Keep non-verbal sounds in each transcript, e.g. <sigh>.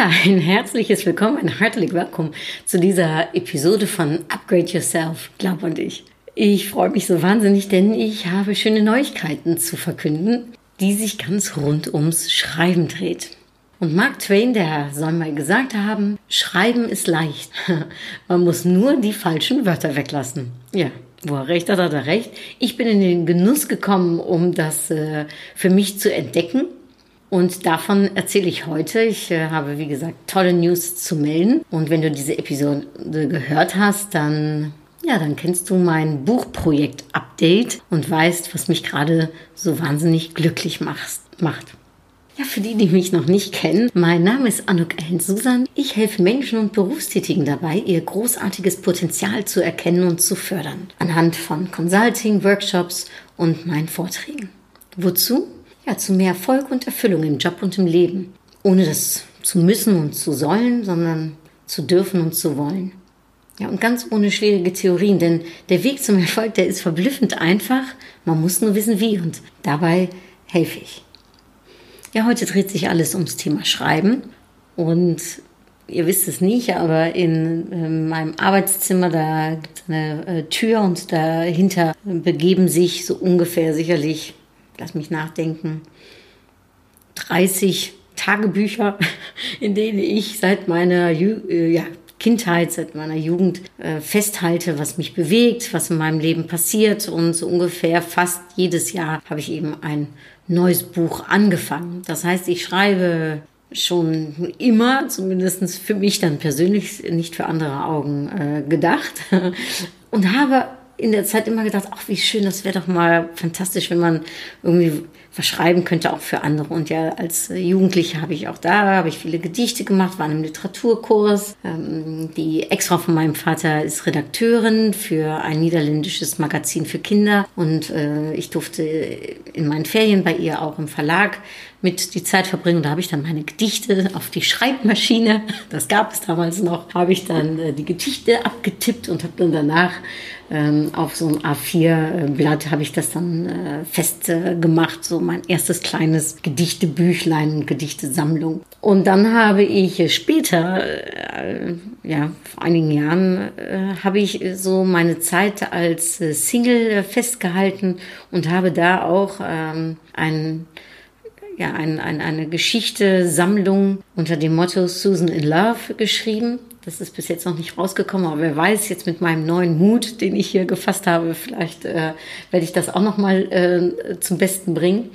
Ein herzliches Willkommen, ein herzlich Willkommen zu dieser Episode von Upgrade Yourself, glaub an dich. Ich freue mich so wahnsinnig, denn ich habe schöne Neuigkeiten zu verkünden, die sich ganz rund ums Schreiben dreht. Und Mark Twain, der soll mal gesagt haben, Schreiben ist leicht. <laughs> Man muss nur die falschen Wörter weglassen. Ja, wo er recht hat, hat er recht. Ich bin in den Genuss gekommen, um das äh, für mich zu entdecken und davon erzähle ich heute. Ich äh, habe, wie gesagt, tolle News zu melden. Und wenn du diese Episode gehört hast, dann, ja, dann kennst du mein Buchprojekt-Update und weißt, was mich gerade so wahnsinnig glücklich macht. macht. Ja, für die, die mich noch nicht kennen, mein Name ist Anuk Ellen Susan. Ich helfe Menschen und Berufstätigen dabei, ihr großartiges Potenzial zu erkennen und zu fördern. Anhand von Consulting, Workshops und meinen Vorträgen. Wozu? Ja, zu mehr Erfolg und Erfüllung im Job und im Leben. Ohne das zu müssen und zu sollen, sondern zu dürfen und zu wollen. Ja, und ganz ohne schwierige Theorien, denn der Weg zum Erfolg, der ist verblüffend einfach. Man muss nur wissen, wie und dabei helfe ich. Ja, heute dreht sich alles ums Thema Schreiben und ihr wisst es nicht, aber in äh, meinem Arbeitszimmer, da gibt es eine äh, Tür und dahinter begeben sich so ungefähr sicherlich lass mich nachdenken, 30 Tagebücher, <laughs> in denen ich seit meiner äh, ja, Kindheit, seit meiner Jugend äh, festhalte, was mich bewegt, was in meinem Leben passiert. Und so ungefähr fast jedes Jahr habe ich eben ein neues Buch angefangen. Das heißt, ich schreibe schon immer, zumindest für mich dann persönlich, nicht für andere Augen äh, gedacht. <laughs> Und habe in der Zeit immer gedacht, ach, wie schön, das wäre doch mal fantastisch, wenn man irgendwie was schreiben könnte, auch für andere. Und ja, als Jugendliche habe ich auch da, habe ich viele Gedichte gemacht, war in einem Literaturkurs. Ähm, die Ex-Frau von meinem Vater ist Redakteurin für ein niederländisches Magazin für Kinder. Und äh, ich durfte in meinen Ferien bei ihr auch im Verlag mit die Zeit verbringen. Da habe ich dann meine Gedichte auf die Schreibmaschine, <laughs> das gab es damals noch, habe ich dann äh, die Gedichte abgetippt und habe dann danach auf so ein A4-Blatt habe ich das dann äh, festgemacht, so mein erstes kleines Gedichtebüchlein, Gedichtesammlung. Und dann habe ich später, äh, ja, vor einigen Jahren, äh, habe ich so meine Zeit als äh, Single festgehalten und habe da auch ähm, ein ja, ein, ein, eine Geschichte-Sammlung unter dem Motto Susan in Love geschrieben. Das ist bis jetzt noch nicht rausgekommen, aber wer weiß, jetzt mit meinem neuen Mut, den ich hier gefasst habe, vielleicht äh, werde ich das auch noch mal äh, zum Besten bringen.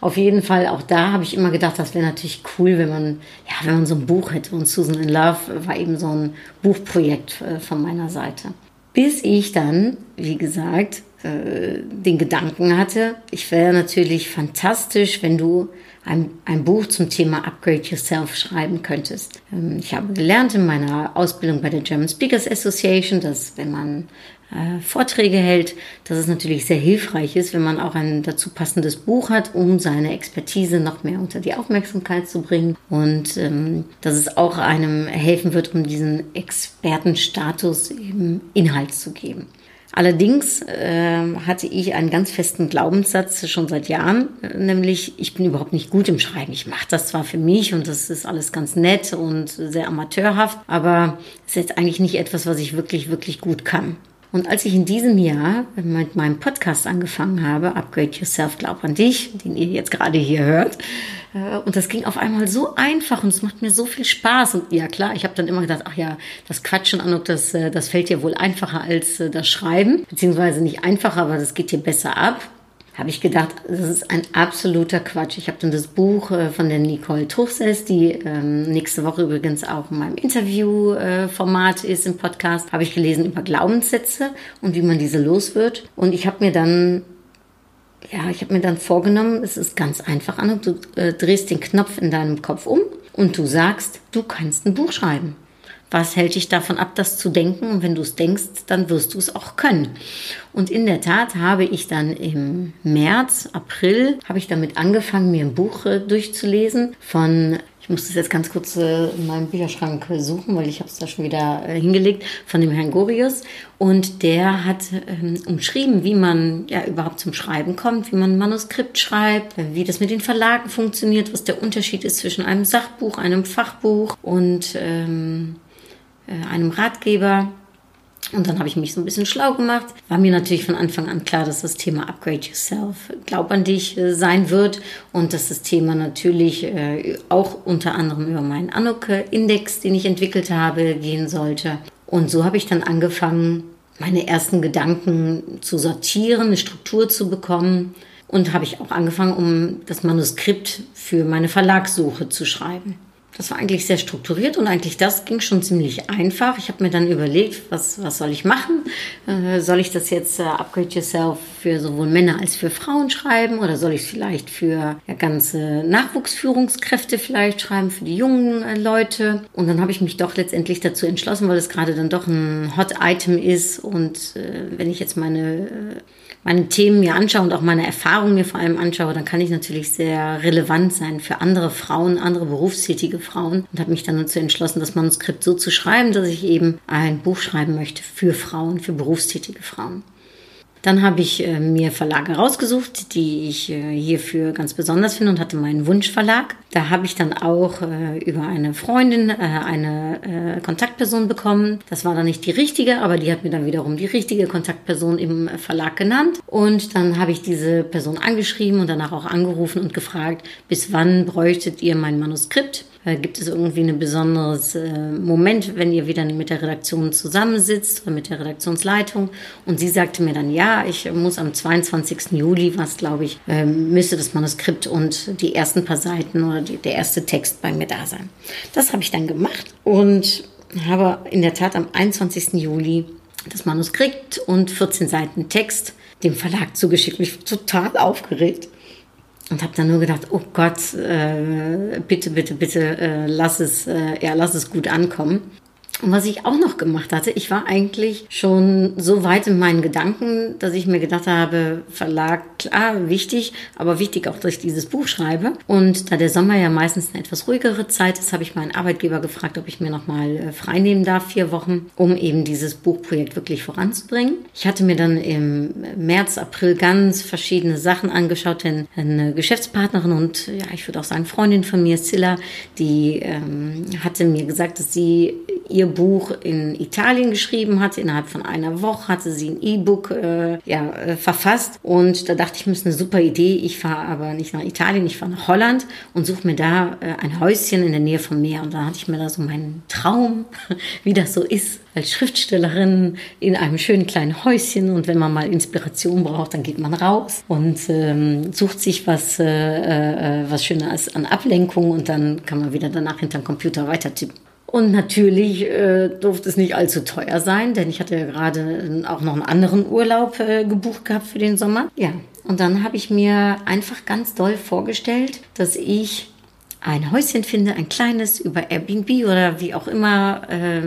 Auf jeden Fall, auch da habe ich immer gedacht, das wäre natürlich cool, wenn man, ja, wenn man so ein Buch hätte. Und Susan in Love war eben so ein Buchprojekt äh, von meiner Seite. Bis ich dann, wie gesagt, äh, den Gedanken hatte, ich wäre natürlich fantastisch, wenn du ein, ein Buch zum Thema Upgrade Yourself schreiben könntest. Ähm, ich habe gelernt in meiner Ausbildung bei der German Speakers Association, dass wenn man äh, Vorträge hält, dass es natürlich sehr hilfreich ist, wenn man auch ein dazu passendes Buch hat, um seine Expertise noch mehr unter die Aufmerksamkeit zu bringen und ähm, dass es auch einem helfen wird, um diesen Expertenstatus eben Inhalt zu geben. Allerdings äh, hatte ich einen ganz festen Glaubenssatz schon seit Jahren, nämlich ich bin überhaupt nicht gut im Schreiben. Ich mache das zwar für mich und das ist alles ganz nett und sehr amateurhaft, aber es ist jetzt eigentlich nicht etwas, was ich wirklich, wirklich gut kann. Und als ich in diesem Jahr mit meinem Podcast angefangen habe, Upgrade Yourself, glaub an dich, den ihr jetzt gerade hier hört, äh, und das ging auf einmal so einfach und es macht mir so viel Spaß. Und ja klar, ich habe dann immer gedacht, ach ja, das Quatschen an, das, äh, das fällt dir wohl einfacher als äh, das Schreiben. Beziehungsweise nicht einfacher, aber das geht dir besser ab habe ich gedacht, das ist ein absoluter Quatsch. Ich habe dann das Buch äh, von der Nicole Truchsess, die ähm, nächste Woche übrigens auch in meinem Interviewformat äh, ist im Podcast, habe ich gelesen über Glaubenssätze und wie man diese los wird. Und ich habe mir dann ja, ich habe mir dann vorgenommen, es ist ganz einfach, Anna, du äh, drehst den Knopf in deinem Kopf um und du sagst, du kannst ein Buch schreiben. Was hält dich davon ab, das zu denken? Und wenn du es denkst, dann wirst du es auch können. Und in der Tat habe ich dann im März, April, habe ich damit angefangen, mir ein Buch äh, durchzulesen von ich muss das jetzt ganz kurz äh, in meinem Bücherschrank suchen, weil ich habe es da schon wieder äh, hingelegt, von dem Herrn Gorius. Und der hat ähm, umschrieben, wie man ja überhaupt zum Schreiben kommt, wie man ein Manuskript schreibt, wie das mit den Verlagen funktioniert, was der Unterschied ist zwischen einem Sachbuch, einem Fachbuch und ähm, äh, einem Ratgeber. Und dann habe ich mich so ein bisschen schlau gemacht. War mir natürlich von Anfang an klar, dass das Thema Upgrade Yourself, glaub an dich, äh, sein wird. Und dass das Thema natürlich äh, auch unter anderem über meinen Anuk-Index, den ich entwickelt habe, gehen sollte. Und so habe ich dann angefangen, meine ersten Gedanken zu sortieren, eine Struktur zu bekommen. Und habe ich auch angefangen, um das Manuskript für meine Verlagssuche zu schreiben. Das war eigentlich sehr strukturiert und eigentlich das ging schon ziemlich einfach. Ich habe mir dann überlegt, was, was soll ich machen? Äh, soll ich das jetzt äh, Upgrade Yourself für sowohl Männer als für Frauen schreiben oder soll ich es vielleicht für ja, ganze Nachwuchsführungskräfte vielleicht schreiben, für die jungen äh, Leute? Und dann habe ich mich doch letztendlich dazu entschlossen, weil es gerade dann doch ein Hot Item ist und äh, wenn ich jetzt meine äh, meine Themen mir anschaue und auch meine Erfahrungen mir vor allem anschaue, dann kann ich natürlich sehr relevant sein für andere Frauen, andere berufstätige Frauen und habe mich dann dazu entschlossen, das Manuskript so zu schreiben, dass ich eben ein Buch schreiben möchte für Frauen, für berufstätige Frauen. Dann habe ich äh, mir Verlage rausgesucht, die ich äh, hierfür ganz besonders finde und hatte meinen Wunschverlag. Da habe ich dann auch äh, über eine Freundin eine Kontaktperson bekommen. Das war dann nicht die richtige, aber die hat mir dann wiederum die richtige Kontaktperson im Verlag genannt. Und dann habe ich diese Person angeschrieben und danach auch angerufen und gefragt, bis wann bräuchtet ihr mein Manuskript? Äh, gibt es irgendwie ein besonderes äh, Moment, wenn ihr wieder mit der Redaktion zusammensitzt oder mit der Redaktionsleitung? Und sie sagte mir dann, ja, ich muss am 22. Juli, was glaube ich, äh, müsste das Manuskript und die ersten paar Seiten oder die, der erste Text bei mir da sein. Das habe ich dann gemacht und habe in der Tat am 21. Juli das Manuskript und 14 Seiten Text dem Verlag zugeschickt. Mich total aufgeregt und habe dann nur gedacht, oh Gott, äh, bitte, bitte, bitte, äh, lass es, äh, ja, lass es gut ankommen. Und was ich auch noch gemacht hatte, ich war eigentlich schon so weit in meinen Gedanken, dass ich mir gedacht habe, Verlag, klar, wichtig, aber wichtig auch, dass ich dieses Buch schreibe. Und da der Sommer ja meistens eine etwas ruhigere Zeit ist, habe ich meinen Arbeitgeber gefragt, ob ich mir nochmal äh, frei nehmen darf, vier Wochen, um eben dieses Buchprojekt wirklich voranzubringen. Ich hatte mir dann im März, April ganz verschiedene Sachen angeschaut, denn eine Geschäftspartnerin und ja, ich würde auch sagen Freundin von mir, Silla, die ähm, hatte mir gesagt, dass sie ihr Buch in Italien geschrieben hatte. Innerhalb von einer Woche hatte sie ein E-Book äh, ja, äh, verfasst. Und da dachte ich, mir ist eine super Idee. Ich fahre aber nicht nach Italien, ich fahre nach Holland und suche mir da äh, ein Häuschen in der Nähe vom Meer. Und da hatte ich mir da so meinen Traum, <laughs> wie das so ist, als Schriftstellerin in einem schönen kleinen Häuschen. Und wenn man mal Inspiration braucht, dann geht man raus und ähm, sucht sich was, äh, äh, was Schönes an Ablenkung und dann kann man wieder danach hinterm Computer weiter tippen. Und natürlich äh, durfte es nicht allzu teuer sein, denn ich hatte ja gerade auch noch einen anderen Urlaub äh, gebucht gehabt für den Sommer. Ja, und dann habe ich mir einfach ganz doll vorgestellt, dass ich ein Häuschen finde, ein kleines über Airbnb oder wie auch immer, äh,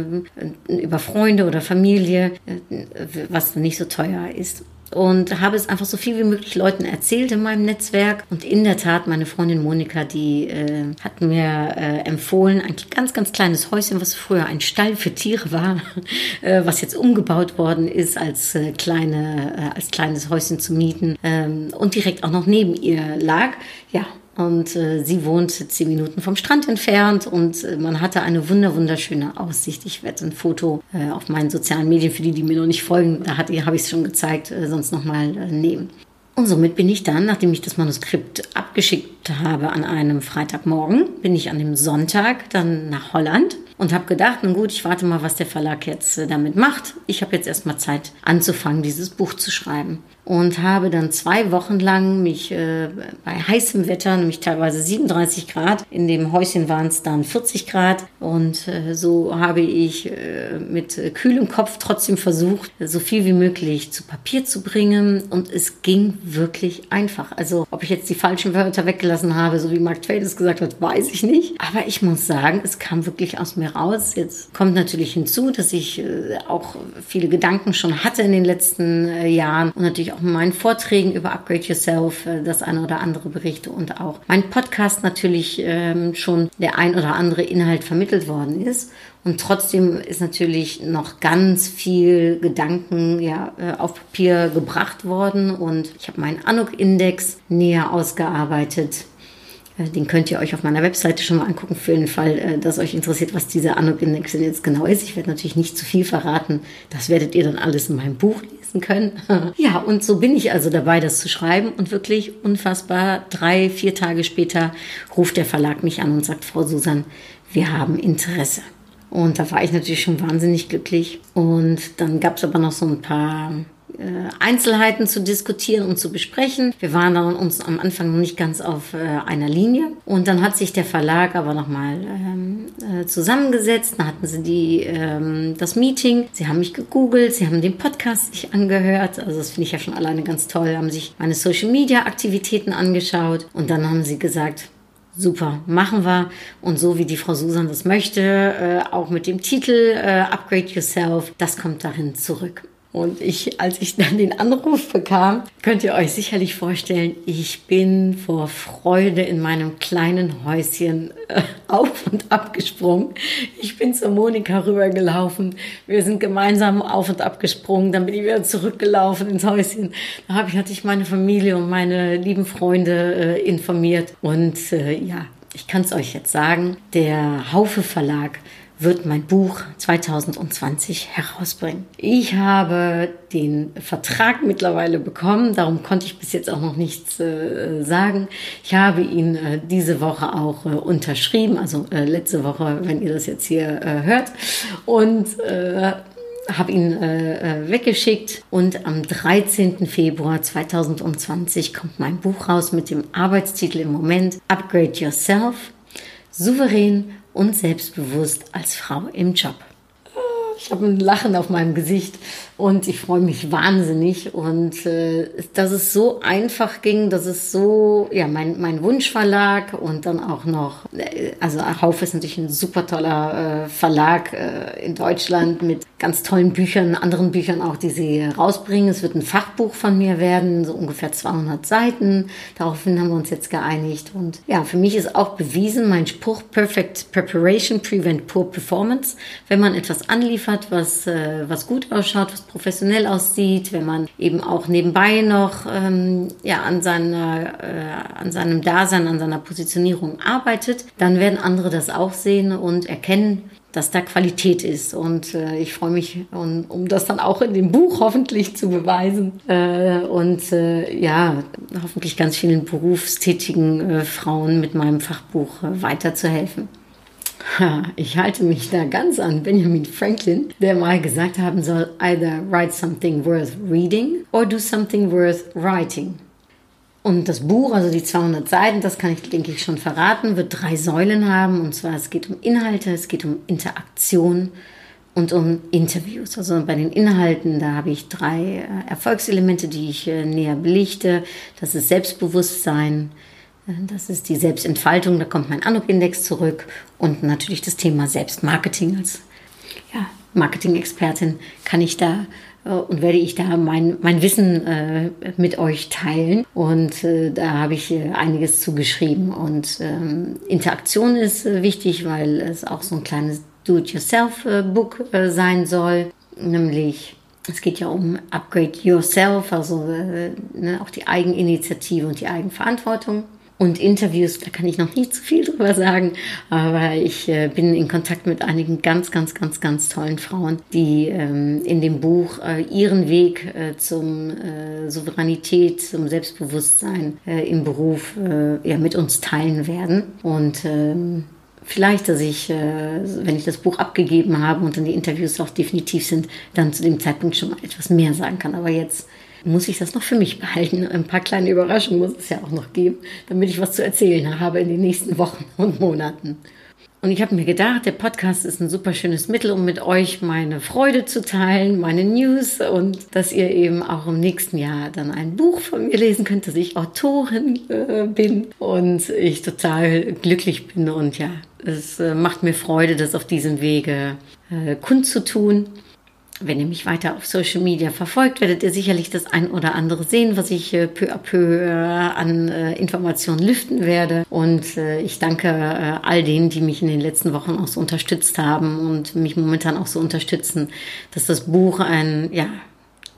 über Freunde oder Familie, äh, was nicht so teuer ist und habe es einfach so viel wie möglich Leuten erzählt in meinem Netzwerk. Und in der Tat, meine Freundin Monika, die äh, hat mir äh, empfohlen, ein ganz, ganz kleines Häuschen, was früher ein Stall für Tiere war, <laughs> äh, was jetzt umgebaut worden ist als, äh, kleine, äh, als kleines Häuschen zu mieten ähm, und direkt auch noch neben ihr lag. Ja, und äh, sie wohnt zehn Minuten vom Strand entfernt und äh, man hatte eine wunder wunderschöne Aussicht. Ich werde ein Foto äh, auf meinen sozialen Medien, für die, die mir noch nicht folgen, da habe ich es schon gezeigt, äh, sonst nochmal äh, nehmen. Und somit bin ich dann, nachdem ich das Manuskript abgeschickt habe an einem Freitagmorgen, bin ich an dem Sonntag dann nach Holland und habe gedacht, na gut, ich warte mal, was der Verlag jetzt äh, damit macht. Ich habe jetzt erstmal Zeit anzufangen, dieses Buch zu schreiben. Und habe dann zwei Wochen lang mich äh, bei heißem Wetter, nämlich teilweise 37 Grad, in dem Häuschen waren es dann 40 Grad und äh, so habe ich äh, mit kühlem Kopf trotzdem versucht, so viel wie möglich zu Papier zu bringen und es ging wirklich einfach. Also ob ich jetzt die falschen Wörter weggelassen habe, so wie Mark Twain es gesagt hat, weiß ich nicht. Aber ich muss sagen, es kam wirklich aus mir raus. Jetzt kommt natürlich hinzu, dass ich äh, auch viele Gedanken schon hatte in den letzten äh, Jahren und natürlich auch in meinen Vorträgen über Upgrade Yourself äh, das eine oder andere berichte und auch mein Podcast natürlich ähm, schon der ein oder andere Inhalt vermittelt worden ist. Und trotzdem ist natürlich noch ganz viel Gedanken ja, äh, auf Papier gebracht worden. Und ich habe meinen Anuk-Index näher ausgearbeitet. Äh, Den könnt ihr euch auf meiner Webseite schon mal angucken, für den Fall, dass euch interessiert, was dieser Anuk-Index denn jetzt genau ist. Ich werde natürlich nicht zu viel verraten. Das werdet ihr dann alles in meinem Buch lesen können. <laughs> ja, und so bin ich also dabei, das zu schreiben. Und wirklich unfassbar, drei, vier Tage später ruft der Verlag mich an und sagt, Frau Susan, wir haben Interesse. Und da war ich natürlich schon wahnsinnig glücklich. Und dann gab es aber noch so ein paar Einzelheiten zu diskutieren und zu besprechen. Wir waren dann uns am Anfang noch nicht ganz auf äh, einer Linie. Und dann hat sich der Verlag aber nochmal ähm, äh, zusammengesetzt. Dann hatten sie die, ähm, das Meeting. Sie haben mich gegoogelt. Sie haben den Podcast sich angehört. Also das finde ich ja schon alleine ganz toll. Haben sich meine Social Media Aktivitäten angeschaut. Und dann haben sie gesagt, Super, machen wir. Und so wie die Frau Susan das möchte, äh, auch mit dem Titel äh, Upgrade Yourself, das kommt dahin zurück. Und ich, als ich dann den Anruf bekam, könnt ihr euch sicherlich vorstellen, ich bin vor Freude in meinem kleinen Häuschen äh, <laughs> auf und ab gesprungen. Ich bin zur Monika rübergelaufen. Wir sind gemeinsam auf und ab gesprungen. Dann bin ich wieder zurückgelaufen ins Häuschen. Da habe ich, hatte ich meine Familie und meine lieben Freunde äh, informiert. Und äh, ja, ich kann es euch jetzt sagen, der Haufe Verlag wird mein Buch 2020 herausbringen. Ich habe den Vertrag mittlerweile bekommen, darum konnte ich bis jetzt auch noch nichts äh, sagen. Ich habe ihn äh, diese Woche auch äh, unterschrieben, also äh, letzte Woche, wenn ihr das jetzt hier äh, hört. Und äh, habe ihn äh, weggeschickt und am 13. Februar 2020 kommt mein Buch raus mit dem Arbeitstitel im Moment Upgrade Yourself, souverän und selbstbewusst als Frau im Job. Ich habe ein Lachen auf meinem Gesicht und ich freue mich wahnsinnig. Und äh, dass es so einfach ging, dass es so, ja, mein, mein Wunschverlag und dann auch noch, äh, also Hauf ist natürlich ein super toller äh, Verlag äh, in Deutschland mit ganz tollen Büchern, anderen Büchern auch, die sie rausbringen. Es wird ein Fachbuch von mir werden, so ungefähr 200 Seiten. Daraufhin haben wir uns jetzt geeinigt. Und ja, für mich ist auch bewiesen, mein Spruch Perfect Preparation Prevent Poor Performance. Wenn man etwas anliefert, was, äh, was gut ausschaut, was professionell aussieht, wenn man eben auch nebenbei noch ähm, ja, an, seiner, äh, an seinem Dasein, an seiner Positionierung arbeitet, dann werden andere das auch sehen und erkennen, dass da Qualität ist. Und äh, ich freue mich, um, um das dann auch in dem Buch hoffentlich zu beweisen. Äh, und äh, ja, hoffentlich ganz vielen berufstätigen äh, Frauen mit meinem Fachbuch äh, weiterzuhelfen. Ich halte mich da ganz an Benjamin Franklin, der mal gesagt haben soll, either write something worth reading or do something worth writing. Und das Buch, also die 200 Seiten, das kann ich, denke ich, schon verraten, wird drei Säulen haben. Und zwar, es geht um Inhalte, es geht um Interaktion und um Interviews. Also bei den Inhalten, da habe ich drei äh, Erfolgselemente, die ich äh, näher belichte. Das ist Selbstbewusstsein, das ist die Selbstentfaltung, da kommt mein Anuk-Index zurück. Und natürlich das Thema Selbstmarketing als ja, Marketing-Expertin kann ich da äh, und werde ich da mein, mein Wissen äh, mit euch teilen. Und äh, da habe ich äh, einiges zugeschrieben. Und ähm, Interaktion ist äh, wichtig, weil es auch so ein kleines Do-it-yourself-Book sein soll. Nämlich, es geht ja um Upgrade Yourself, also äh, ne, auch die Eigeninitiative und die Eigenverantwortung. Und Interviews, da kann ich noch nicht zu viel drüber sagen, aber ich äh, bin in Kontakt mit einigen ganz, ganz, ganz, ganz tollen Frauen, die ähm, in dem Buch äh, ihren Weg äh, zum äh, Souveränität, zum Selbstbewusstsein äh, im Beruf äh, ja, mit uns teilen werden. Und ähm, vielleicht, dass ich, wenn ich das Buch abgegeben habe und dann die Interviews auch definitiv sind, dann zu dem Zeitpunkt schon mal etwas mehr sagen kann. Aber jetzt muss ich das noch für mich behalten. Ein paar kleine Überraschungen muss es ja auch noch geben, damit ich was zu erzählen habe in den nächsten Wochen <laughs> und Monaten. Und ich habe mir gedacht, der Podcast ist ein super schönes Mittel, um mit euch meine Freude zu teilen, meine News und dass ihr eben auch im nächsten Jahr dann ein Buch von mir lesen könnt, dass ich Autorin äh, bin und ich total glücklich bin und ja, es äh, macht mir Freude, das auf diesem Wege äh, kundzutun. Wenn ihr mich weiter auf Social Media verfolgt, werdet ihr sicherlich das ein oder andere sehen, was ich äh, peu à peu äh, an äh, Informationen lüften werde. Und ich danke all denen, die mich in den letzten Wochen auch so unterstützt haben und mich momentan auch so unterstützen, dass das Buch ein, ja,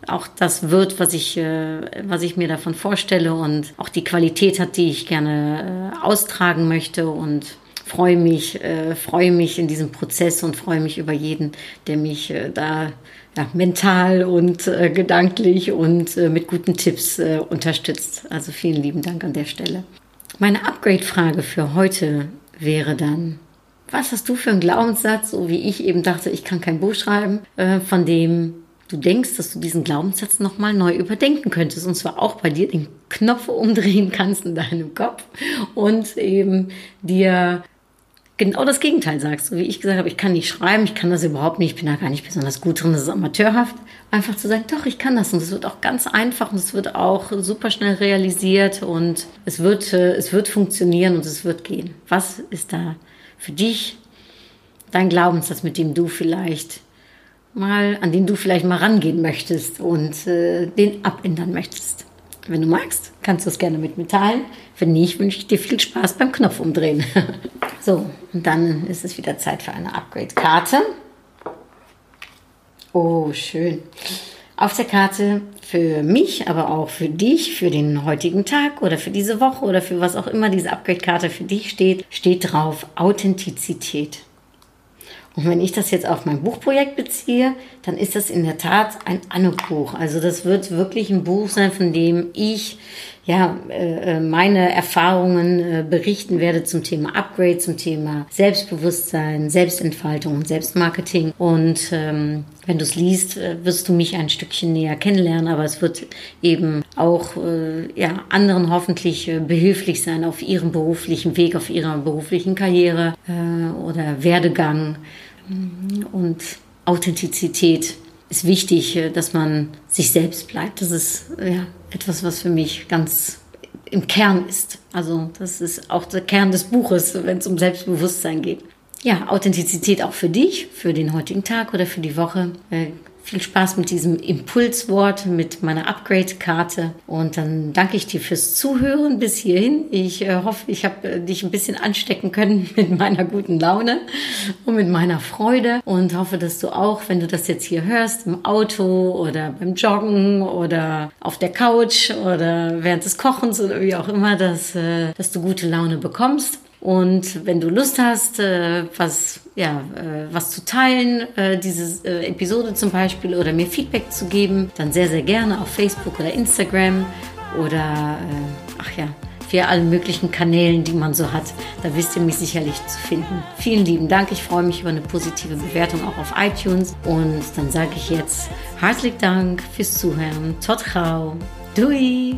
auch das wird, was ich, was ich mir davon vorstelle und auch die Qualität hat, die ich gerne austragen möchte und freue mich, äh, freue mich in diesem Prozess und freue mich über jeden, der mich äh, da ja, mental und äh, gedanklich und äh, mit guten Tipps äh, unterstützt. Also vielen lieben Dank an der Stelle. Meine Upgrade-Frage für heute wäre dann, was hast du für einen Glaubenssatz, so wie ich eben dachte, ich kann kein Buch schreiben, äh, von dem du denkst, dass du diesen Glaubenssatz nochmal neu überdenken könntest. Und zwar auch bei dir den Knopf umdrehen kannst in deinem Kopf und eben dir genau das Gegenteil sagst. So wie ich gesagt habe, ich kann nicht schreiben, ich kann das überhaupt nicht, ich bin da gar nicht besonders gut drin, das ist amateurhaft. Einfach zu sagen, doch, ich kann das. Und es wird auch ganz einfach und es wird auch super schnell realisiert und es wird, äh, es wird funktionieren und es wird gehen. Was ist da für dich dein Glaubenssatz, mit dem du vielleicht mal, an den du vielleicht mal rangehen möchtest und äh, den abändern möchtest? Wenn du magst, kannst du es gerne mit mir teilen. Wenn nicht, wünsche ich dir viel Spaß beim Knopf umdrehen. <laughs> so, und dann ist es wieder Zeit für eine Upgrade-Karte. Oh, schön. Auf der Karte für mich, aber auch für dich, für den heutigen Tag oder für diese Woche oder für was auch immer diese Upgrade-Karte für dich steht, steht drauf Authentizität. Und wenn ich das jetzt auf mein Buchprojekt beziehe, dann ist das in der Tat ein Anuk-Buch. Also das wird wirklich ein Buch sein, von dem ich ja äh, äh, meine Erfahrungen äh, berichten werde zum Thema Upgrade, zum Thema Selbstbewusstsein, Selbstentfaltung und Selbstmarketing. Und ähm, wenn du es liest, wirst du mich ein Stückchen näher kennenlernen, aber es wird eben auch äh, ja, anderen hoffentlich behilflich sein auf ihrem beruflichen Weg, auf ihrer beruflichen Karriere äh, oder Werdegang. Und Authentizität ist wichtig, äh, dass man sich selbst bleibt. Das ist ja, etwas, was für mich ganz im Kern ist. Also das ist auch der Kern des Buches, wenn es um Selbstbewusstsein geht. Ja, Authentizität auch für dich, für den heutigen Tag oder für die Woche. Viel Spaß mit diesem Impulswort, mit meiner Upgrade-Karte. Und dann danke ich dir fürs Zuhören bis hierhin. Ich äh, hoffe, ich habe äh, dich ein bisschen anstecken können <laughs> mit meiner guten Laune und mit meiner Freude. Und hoffe, dass du auch, wenn du das jetzt hier hörst, im Auto oder beim Joggen oder auf der Couch oder während des Kochens oder wie auch immer, dass, äh, dass du gute Laune bekommst. Und wenn du Lust hast, äh, was, ja, äh, was zu teilen, äh, diese Episode zum Beispiel, oder mir Feedback zu geben, dann sehr, sehr gerne auf Facebook oder Instagram oder, ach ja, für alle möglichen Kanälen, die man so hat. Da wisst ihr mich sicherlich zu finden. Vielen lieben Dank. Ich freue mich über eine positive Bewertung auch auf iTunes. Und dann sage ich jetzt herzlichen Dank fürs Zuhören. Tot Dui!